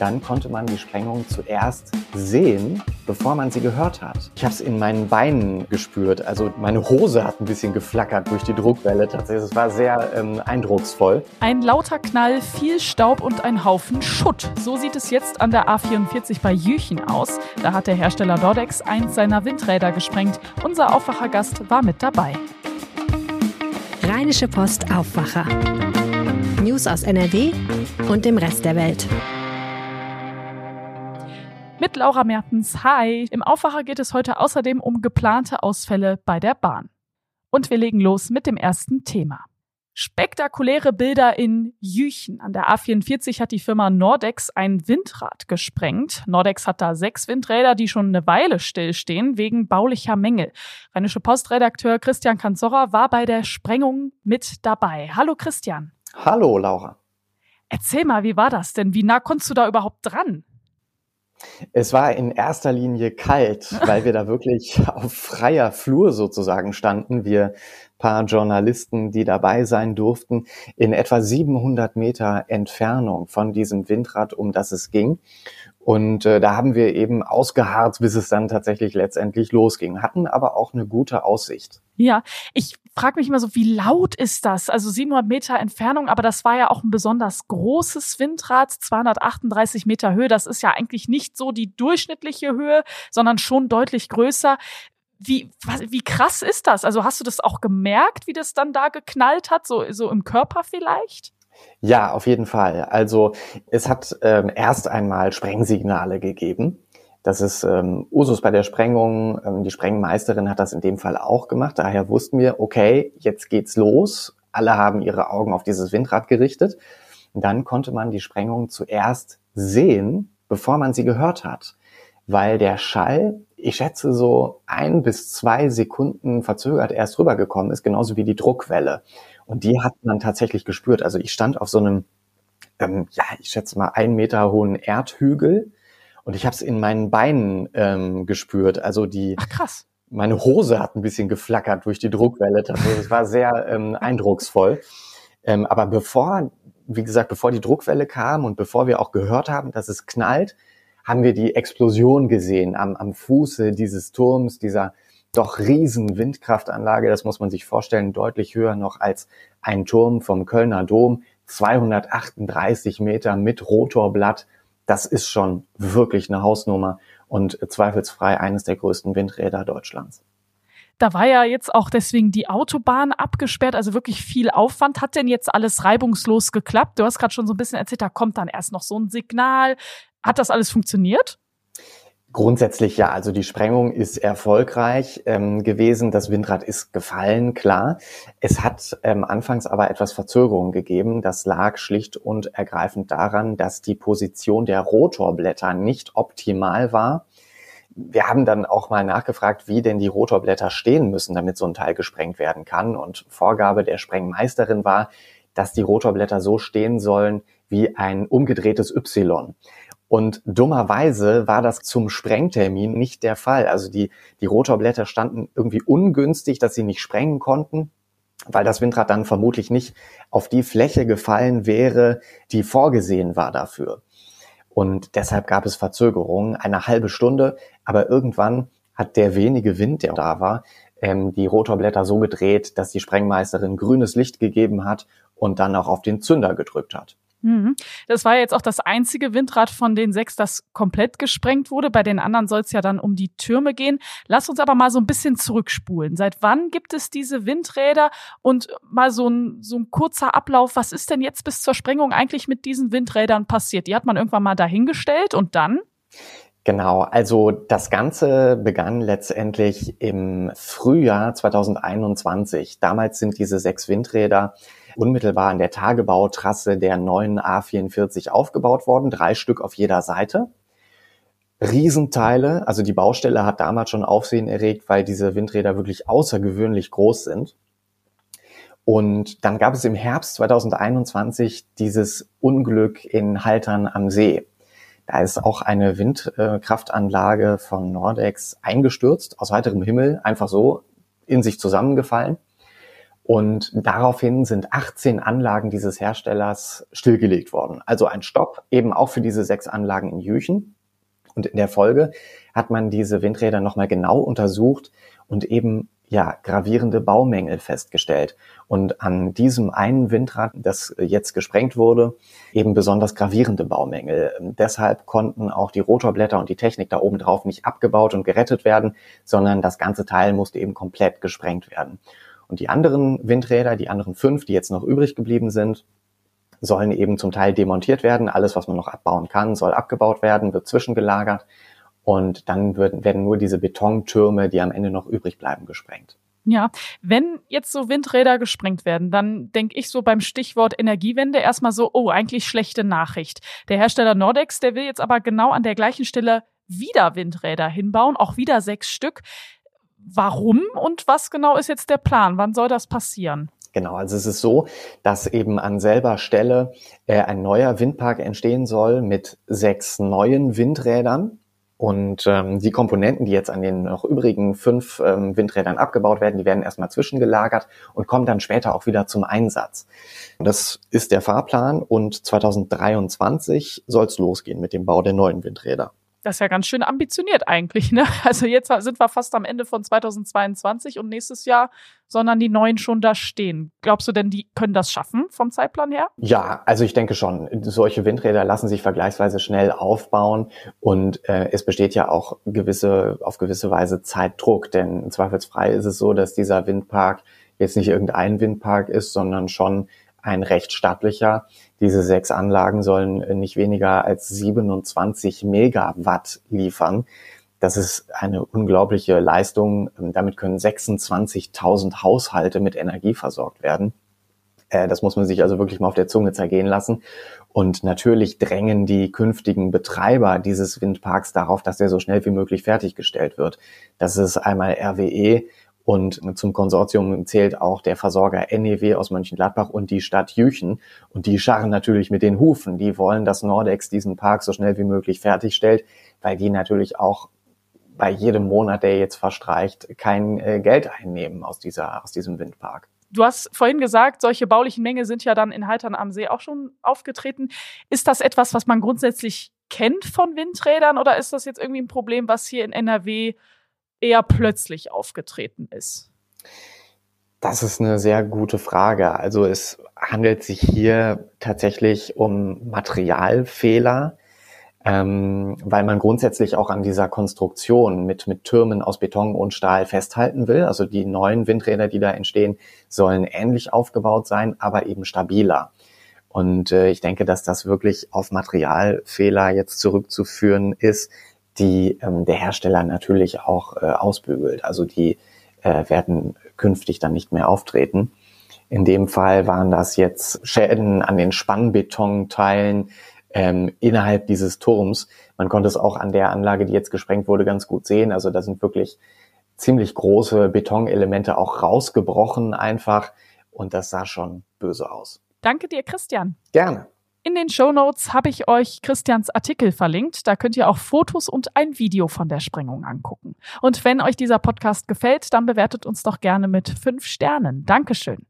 dann konnte man die Sprengung zuerst sehen, bevor man sie gehört hat. Ich habe es in meinen Beinen gespürt. Also meine Hose hat ein bisschen geflackert durch die Druckwelle. Tatsächlich, es war sehr ähm, eindrucksvoll. Ein lauter Knall, viel Staub und ein Haufen Schutt. So sieht es jetzt an der A44 bei Jüchen aus. Da hat der Hersteller Dordex eins seiner Windräder gesprengt. Unser Aufwachergast war mit dabei. Rheinische Post Aufwacher. News aus NRW und dem Rest der Welt. Mit Laura Mertens. Hi. Im Aufwacher geht es heute außerdem um geplante Ausfälle bei der Bahn. Und wir legen los mit dem ersten Thema. Spektakuläre Bilder in Jüchen. An der A44 hat die Firma Nordex ein Windrad gesprengt. Nordex hat da sechs Windräder, die schon eine Weile stillstehen, wegen baulicher Mängel. Rheinische Postredakteur Christian Kanzorra war bei der Sprengung mit dabei. Hallo Christian. Hallo Laura. Erzähl mal, wie war das denn? Wie nah konntest du da überhaupt dran? Es war in erster Linie kalt, weil wir da wirklich auf freier Flur sozusagen standen. Wir paar Journalisten, die dabei sein durften, in etwa 700 Meter Entfernung von diesem Windrad, um das es ging. Und äh, da haben wir eben ausgeharrt, bis es dann tatsächlich letztendlich losging, hatten aber auch eine gute Aussicht. Ja, ich frage mich immer so, wie laut ist das? Also 700 Meter Entfernung, aber das war ja auch ein besonders großes Windrad, 238 Meter Höhe. Das ist ja eigentlich nicht so die durchschnittliche Höhe, sondern schon deutlich größer. Wie, was, wie krass ist das? Also hast du das auch gemerkt, wie das dann da geknallt hat, so, so im Körper vielleicht? Ja, auf jeden Fall. Also es hat ähm, erst einmal Sprengsignale gegeben. Das ist ähm, Usus bei der Sprengung. Ähm, die Sprengmeisterin hat das in dem Fall auch gemacht. Daher wussten wir, okay, jetzt geht's los. Alle haben ihre Augen auf dieses Windrad gerichtet. Und dann konnte man die Sprengung zuerst sehen, bevor man sie gehört hat. Weil der Schall, ich schätze so ein bis zwei Sekunden verzögert erst rübergekommen ist, genauso wie die Druckwelle. Und die hat man tatsächlich gespürt. Also ich stand auf so einem, ähm, ja, ich schätze mal einen Meter hohen Erdhügel und ich habe es in meinen Beinen ähm, gespürt. Also die, Ach, krass. meine Hose hat ein bisschen geflackert durch die Druckwelle. Das war sehr ähm, eindrucksvoll. Ähm, aber bevor, wie gesagt, bevor die Druckwelle kam und bevor wir auch gehört haben, dass es knallt, haben wir die Explosion gesehen am, am Fuße dieses Turms, dieser doch riesen Windkraftanlage, das muss man sich vorstellen, deutlich höher noch als ein Turm vom Kölner Dom, 238 Meter mit Rotorblatt. Das ist schon wirklich eine Hausnummer und zweifelsfrei eines der größten Windräder Deutschlands. Da war ja jetzt auch deswegen die Autobahn abgesperrt, also wirklich viel Aufwand. Hat denn jetzt alles reibungslos geklappt? Du hast gerade schon so ein bisschen erzählt, da kommt dann erst noch so ein Signal. Hat das alles funktioniert? Grundsätzlich ja, also die Sprengung ist erfolgreich ähm, gewesen. Das Windrad ist gefallen, klar. Es hat ähm, anfangs aber etwas Verzögerung gegeben. Das lag schlicht und ergreifend daran, dass die Position der Rotorblätter nicht optimal war. Wir haben dann auch mal nachgefragt, wie denn die Rotorblätter stehen müssen, damit so ein Teil gesprengt werden kann. Und Vorgabe der Sprengmeisterin war, dass die Rotorblätter so stehen sollen wie ein umgedrehtes Y. Und dummerweise war das zum Sprengtermin nicht der Fall. Also die, die Rotorblätter standen irgendwie ungünstig, dass sie nicht sprengen konnten, weil das Windrad dann vermutlich nicht auf die Fläche gefallen wäre, die vorgesehen war dafür. Und deshalb gab es Verzögerungen, eine halbe Stunde, aber irgendwann hat der wenige Wind, der da war, ähm, die Rotorblätter so gedreht, dass die Sprengmeisterin grünes Licht gegeben hat und dann auch auf den Zünder gedrückt hat. Mhm. Das war jetzt auch das einzige Windrad von den sechs, das komplett gesprengt wurde. Bei den anderen soll es ja dann um die Türme gehen. Lass uns aber mal so ein bisschen zurückspulen. Seit wann gibt es diese Windräder? Und mal so ein, so ein kurzer Ablauf. Was ist denn jetzt bis zur Sprengung eigentlich mit diesen Windrädern passiert? Die hat man irgendwann mal dahingestellt und dann? Genau, also das Ganze begann letztendlich im Frühjahr 2021. Damals sind diese sechs Windräder unmittelbar an der Tagebautrasse der neuen A44 aufgebaut worden, drei Stück auf jeder Seite. Riesenteile, also die Baustelle hat damals schon Aufsehen erregt, weil diese Windräder wirklich außergewöhnlich groß sind. Und dann gab es im Herbst 2021 dieses Unglück in Haltern am See. Da ist auch eine Windkraftanlage von Nordex eingestürzt, aus heiterem Himmel, einfach so in sich zusammengefallen. Und daraufhin sind 18 Anlagen dieses Herstellers stillgelegt worden. Also ein Stopp eben auch für diese sechs Anlagen in Jüchen. Und in der Folge hat man diese Windräder nochmal genau untersucht und eben ja, gravierende Baumängel festgestellt. Und an diesem einen Windrad, das jetzt gesprengt wurde, eben besonders gravierende Baumängel. Deshalb konnten auch die Rotorblätter und die Technik da oben drauf nicht abgebaut und gerettet werden, sondern das ganze Teil musste eben komplett gesprengt werden. Und die anderen Windräder, die anderen fünf, die jetzt noch übrig geblieben sind, sollen eben zum Teil demontiert werden. Alles, was man noch abbauen kann, soll abgebaut werden, wird zwischengelagert. Und dann werden, werden nur diese Betontürme, die am Ende noch übrig bleiben, gesprengt. Ja, wenn jetzt so Windräder gesprengt werden, dann denke ich so beim Stichwort Energiewende erstmal so, oh, eigentlich schlechte Nachricht. Der Hersteller Nordex, der will jetzt aber genau an der gleichen Stelle wieder Windräder hinbauen, auch wieder sechs Stück. Warum und was genau ist jetzt der Plan? Wann soll das passieren? Genau, also es ist so, dass eben an selber Stelle äh, ein neuer Windpark entstehen soll mit sechs neuen Windrädern. Und ähm, die Komponenten, die jetzt an den noch übrigen fünf ähm, Windrädern abgebaut werden, die werden erstmal zwischengelagert und kommen dann später auch wieder zum Einsatz. Das ist der Fahrplan und 2023 soll es losgehen mit dem Bau der neuen Windräder. Das ist ja ganz schön ambitioniert eigentlich, ne? Also jetzt sind wir fast am Ende von 2022 und nächstes Jahr sondern die neuen schon da stehen. Glaubst du denn, die können das schaffen vom Zeitplan her? Ja, also ich denke schon. Solche Windräder lassen sich vergleichsweise schnell aufbauen und äh, es besteht ja auch gewisse, auf gewisse Weise Zeitdruck, denn zweifelsfrei ist es so, dass dieser Windpark jetzt nicht irgendein Windpark ist, sondern schon ein recht stattlicher. Diese sechs Anlagen sollen nicht weniger als 27 Megawatt liefern. Das ist eine unglaubliche Leistung. Damit können 26.000 Haushalte mit Energie versorgt werden. Äh, das muss man sich also wirklich mal auf der Zunge zergehen lassen. Und natürlich drängen die künftigen Betreiber dieses Windparks darauf, dass er so schnell wie möglich fertiggestellt wird. Das ist einmal RWE und zum Konsortium zählt auch der Versorger NEW aus Mönchengladbach und die Stadt Jüchen. Und die scharren natürlich mit den Hufen. Die wollen, dass Nordex diesen Park so schnell wie möglich fertigstellt, weil die natürlich auch bei jedem Monat, der jetzt verstreicht, kein äh, Geld einnehmen aus dieser, aus diesem Windpark. Du hast vorhin gesagt, solche baulichen Mängel sind ja dann in Haltern am See auch schon aufgetreten. Ist das etwas, was man grundsätzlich kennt von Windrädern oder ist das jetzt irgendwie ein Problem, was hier in NRW eher plötzlich aufgetreten ist? Das ist eine sehr gute Frage. Also es handelt sich hier tatsächlich um Materialfehler, ähm, weil man grundsätzlich auch an dieser Konstruktion mit, mit Türmen aus Beton und Stahl festhalten will. Also die neuen Windräder, die da entstehen, sollen ähnlich aufgebaut sein, aber eben stabiler. Und äh, ich denke, dass das wirklich auf Materialfehler jetzt zurückzuführen ist, die ähm, der Hersteller natürlich auch äh, ausbügelt. Also die äh, werden künftig dann nicht mehr auftreten. In dem Fall waren das jetzt Schäden an den Spannbetonteilen ähm, innerhalb dieses Turms. Man konnte es auch an der Anlage, die jetzt gesprengt wurde, ganz gut sehen. Also da sind wirklich ziemlich große Betonelemente auch rausgebrochen einfach und das sah schon böse aus. Danke dir, Christian. Gerne. In den Show Notes habe ich euch Christians Artikel verlinkt. Da könnt ihr auch Fotos und ein Video von der Sprengung angucken. Und wenn euch dieser Podcast gefällt, dann bewertet uns doch gerne mit fünf Sternen. Dankeschön.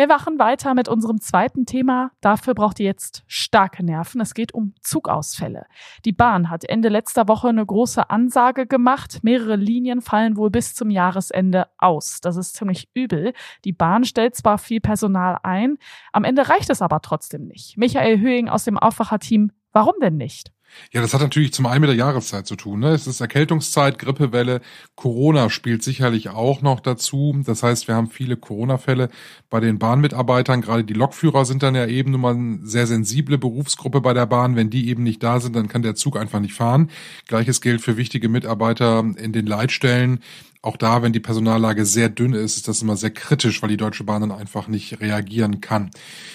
Wir machen weiter mit unserem zweiten Thema. Dafür braucht ihr jetzt starke Nerven. Es geht um Zugausfälle. Die Bahn hat Ende letzter Woche eine große Ansage gemacht. Mehrere Linien fallen wohl bis zum Jahresende aus. Das ist ziemlich übel. Die Bahn stellt zwar viel Personal ein, am Ende reicht es aber trotzdem nicht. Michael Höhing aus dem Aufwacherteam, warum denn nicht? Ja, das hat natürlich zum einen mit der Jahreszeit zu tun. Ne? Es ist Erkältungszeit, Grippewelle, Corona spielt sicherlich auch noch dazu. Das heißt, wir haben viele Corona-Fälle bei den Bahnmitarbeitern. Gerade die Lokführer sind dann ja eben nun mal eine sehr sensible Berufsgruppe bei der Bahn. Wenn die eben nicht da sind, dann kann der Zug einfach nicht fahren. Gleiches gilt für wichtige Mitarbeiter in den Leitstellen auch da, wenn die Personallage sehr dünn ist, ist das immer sehr kritisch, weil die Deutsche Bahn dann einfach nicht reagieren kann.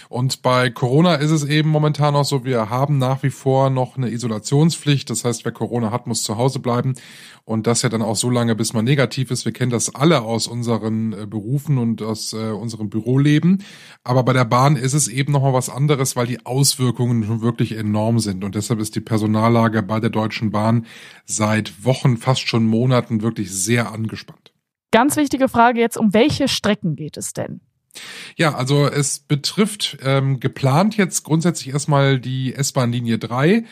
Und bei Corona ist es eben momentan noch so, wir haben nach wie vor noch eine Isolationspflicht. Das heißt, wer Corona hat, muss zu Hause bleiben. Und das ja dann auch so lange, bis man negativ ist. Wir kennen das alle aus unseren äh, Berufen und aus äh, unserem Büroleben. Aber bei der Bahn ist es eben nochmal was anderes, weil die Auswirkungen schon wirklich enorm sind. Und deshalb ist die Personallage bei der Deutschen Bahn seit Wochen, fast schon Monaten wirklich sehr angespannt. Ganz wichtige Frage jetzt, um welche Strecken geht es denn? Ja, also es betrifft ähm, geplant jetzt grundsätzlich erstmal die S-Bahn-Linie 3.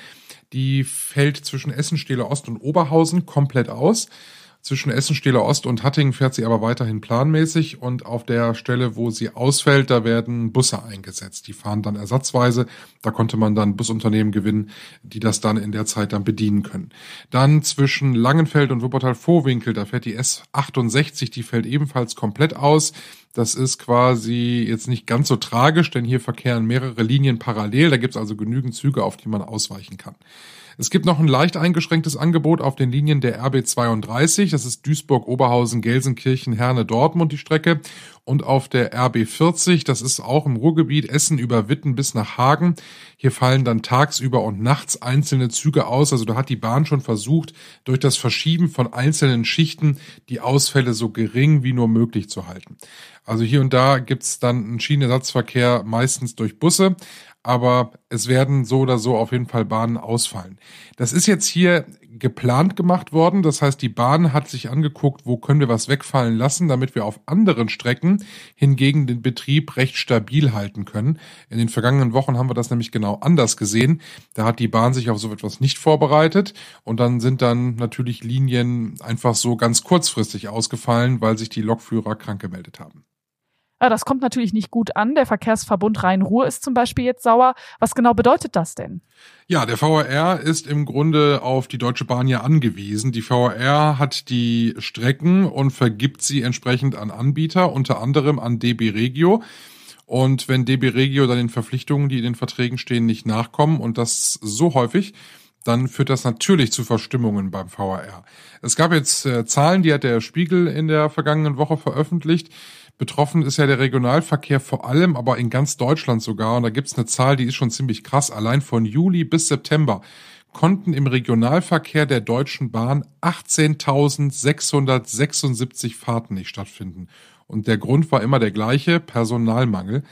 Die fällt zwischen Essen, Stele Ost und Oberhausen komplett aus. Zwischen Essen, Stehler Ost und Hattingen fährt sie aber weiterhin planmäßig und auf der Stelle, wo sie ausfällt, da werden Busse eingesetzt. Die fahren dann ersatzweise. Da konnte man dann Busunternehmen gewinnen, die das dann in der Zeit dann bedienen können. Dann zwischen Langenfeld und Wuppertal-Vorwinkel, da fährt die S68, die fällt ebenfalls komplett aus. Das ist quasi jetzt nicht ganz so tragisch, denn hier verkehren mehrere Linien parallel. Da gibt es also genügend Züge, auf die man ausweichen kann. Es gibt noch ein leicht eingeschränktes Angebot auf den Linien der RB32. Das ist Duisburg, Oberhausen, Gelsenkirchen, Herne, Dortmund die Strecke. Und auf der RB40, das ist auch im Ruhrgebiet Essen über Witten bis nach Hagen. Hier fallen dann tagsüber und nachts einzelne Züge aus. Also da hat die Bahn schon versucht, durch das Verschieben von einzelnen Schichten die Ausfälle so gering wie nur möglich zu halten. Also hier und da gibt's dann einen Schienenersatzverkehr meistens durch Busse aber es werden so oder so auf jeden Fall Bahnen ausfallen. Das ist jetzt hier geplant gemacht worden. Das heißt, die Bahn hat sich angeguckt, wo können wir was wegfallen lassen, damit wir auf anderen Strecken hingegen den Betrieb recht stabil halten können. In den vergangenen Wochen haben wir das nämlich genau anders gesehen. Da hat die Bahn sich auf so etwas nicht vorbereitet und dann sind dann natürlich Linien einfach so ganz kurzfristig ausgefallen, weil sich die Lokführer krank gemeldet haben. Ah, das kommt natürlich nicht gut an. Der Verkehrsverbund Rhein-Ruhr ist zum Beispiel jetzt sauer. Was genau bedeutet das denn? Ja, der VRR ist im Grunde auf die Deutsche Bahn ja angewiesen. Die VRR hat die Strecken und vergibt sie entsprechend an Anbieter, unter anderem an DB Regio. Und wenn DB Regio dann den Verpflichtungen, die in den Verträgen stehen, nicht nachkommen und das so häufig, dann führt das natürlich zu Verstimmungen beim VRR. Es gab jetzt äh, Zahlen, die hat der Spiegel in der vergangenen Woche veröffentlicht. Betroffen ist ja der Regionalverkehr vor allem, aber in ganz Deutschland sogar. Und da gibt's eine Zahl, die ist schon ziemlich krass. Allein von Juli bis September konnten im Regionalverkehr der Deutschen Bahn 18.676 Fahrten nicht stattfinden. Und der Grund war immer der gleiche, Personalmangel.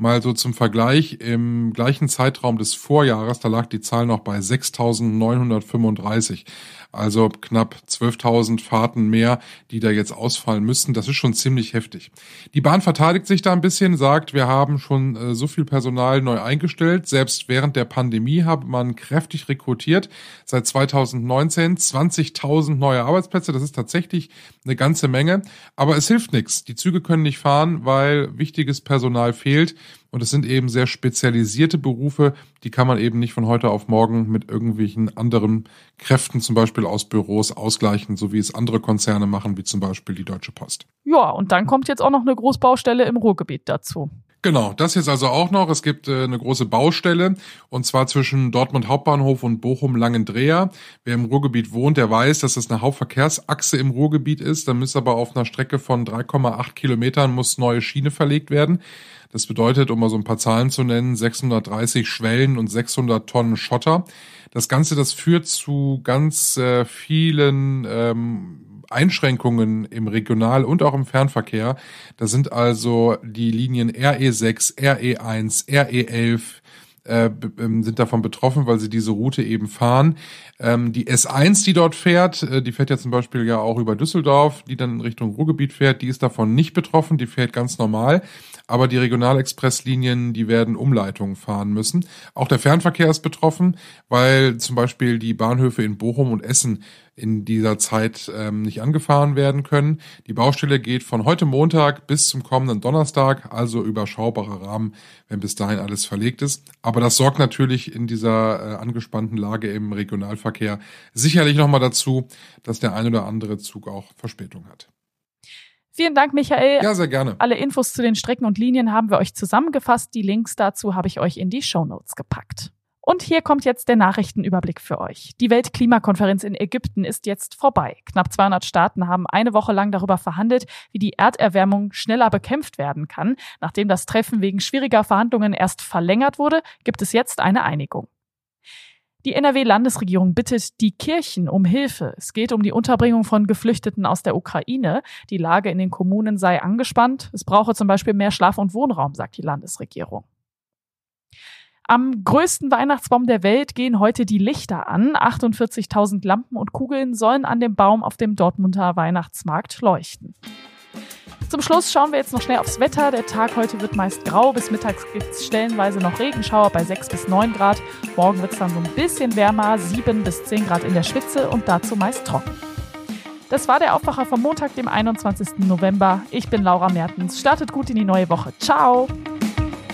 Mal so zum Vergleich, im gleichen Zeitraum des Vorjahres, da lag die Zahl noch bei 6.935. Also knapp 12.000 Fahrten mehr, die da jetzt ausfallen müssten. Das ist schon ziemlich heftig. Die Bahn verteidigt sich da ein bisschen, sagt, wir haben schon äh, so viel Personal neu eingestellt. Selbst während der Pandemie hat man kräftig rekrutiert. Seit 2019 20.000 neue Arbeitsplätze. Das ist tatsächlich eine ganze Menge. Aber es hilft nichts. Die Züge können nicht fahren, weil wichtiges Personal fehlt. Und es sind eben sehr spezialisierte Berufe, die kann man eben nicht von heute auf morgen mit irgendwelchen anderen Kräften, zum Beispiel aus Büros, ausgleichen, so wie es andere Konzerne machen, wie zum Beispiel die Deutsche Post. Ja, und dann kommt jetzt auch noch eine Großbaustelle im Ruhrgebiet dazu. Genau, das jetzt also auch noch. Es gibt äh, eine große Baustelle und zwar zwischen Dortmund Hauptbahnhof und Bochum Langendreher. Wer im Ruhrgebiet wohnt, der weiß, dass es eine Hauptverkehrsachse im Ruhrgebiet ist. Da muss aber auf einer Strecke von 3,8 Kilometern muss neue Schiene verlegt werden. Das bedeutet, um mal so ein paar Zahlen zu nennen, 630 Schwellen und 600 Tonnen Schotter. Das Ganze, das führt zu ganz äh, vielen ähm, Einschränkungen im Regional- und auch im Fernverkehr. Da sind also die Linien RE6, RE1, RE11, äh, ähm, sind davon betroffen, weil sie diese Route eben fahren. Ähm, die S1, die dort fährt, äh, die fährt ja zum Beispiel ja auch über Düsseldorf, die dann in Richtung Ruhrgebiet fährt, die ist davon nicht betroffen, die fährt ganz normal aber die Regionalexpresslinien, die werden Umleitungen fahren müssen. Auch der Fernverkehr ist betroffen, weil zum Beispiel die Bahnhöfe in Bochum und Essen in dieser Zeit ähm, nicht angefahren werden können. Die Baustelle geht von heute Montag bis zum kommenden Donnerstag, also überschaubarer Rahmen, wenn bis dahin alles verlegt ist. Aber das sorgt natürlich in dieser äh, angespannten Lage im Regionalverkehr sicherlich nochmal dazu, dass der ein oder andere Zug auch Verspätung hat. Vielen Dank, Michael. Ja, sehr gerne. Alle Infos zu den Strecken und Linien haben wir euch zusammengefasst. Die Links dazu habe ich euch in die Show Notes gepackt. Und hier kommt jetzt der Nachrichtenüberblick für euch. Die Weltklimakonferenz in Ägypten ist jetzt vorbei. Knapp 200 Staaten haben eine Woche lang darüber verhandelt, wie die Erderwärmung schneller bekämpft werden kann. Nachdem das Treffen wegen schwieriger Verhandlungen erst verlängert wurde, gibt es jetzt eine Einigung. Die NRW-Landesregierung bittet die Kirchen um Hilfe. Es geht um die Unterbringung von Geflüchteten aus der Ukraine. Die Lage in den Kommunen sei angespannt. Es brauche zum Beispiel mehr Schlaf- und Wohnraum, sagt die Landesregierung. Am größten Weihnachtsbaum der Welt gehen heute die Lichter an. 48.000 Lampen und Kugeln sollen an dem Baum auf dem Dortmunder Weihnachtsmarkt leuchten. Zum Schluss schauen wir jetzt noch schnell aufs Wetter. Der Tag heute wird meist grau. Bis mittags gibt es stellenweise noch Regenschauer bei 6 bis 9 Grad. Morgen wird es dann so ein bisschen wärmer, 7 bis 10 Grad in der Spitze und dazu meist trocken. Das war der Aufwacher vom Montag, dem 21. November. Ich bin Laura Mertens. Startet gut in die neue Woche. Ciao!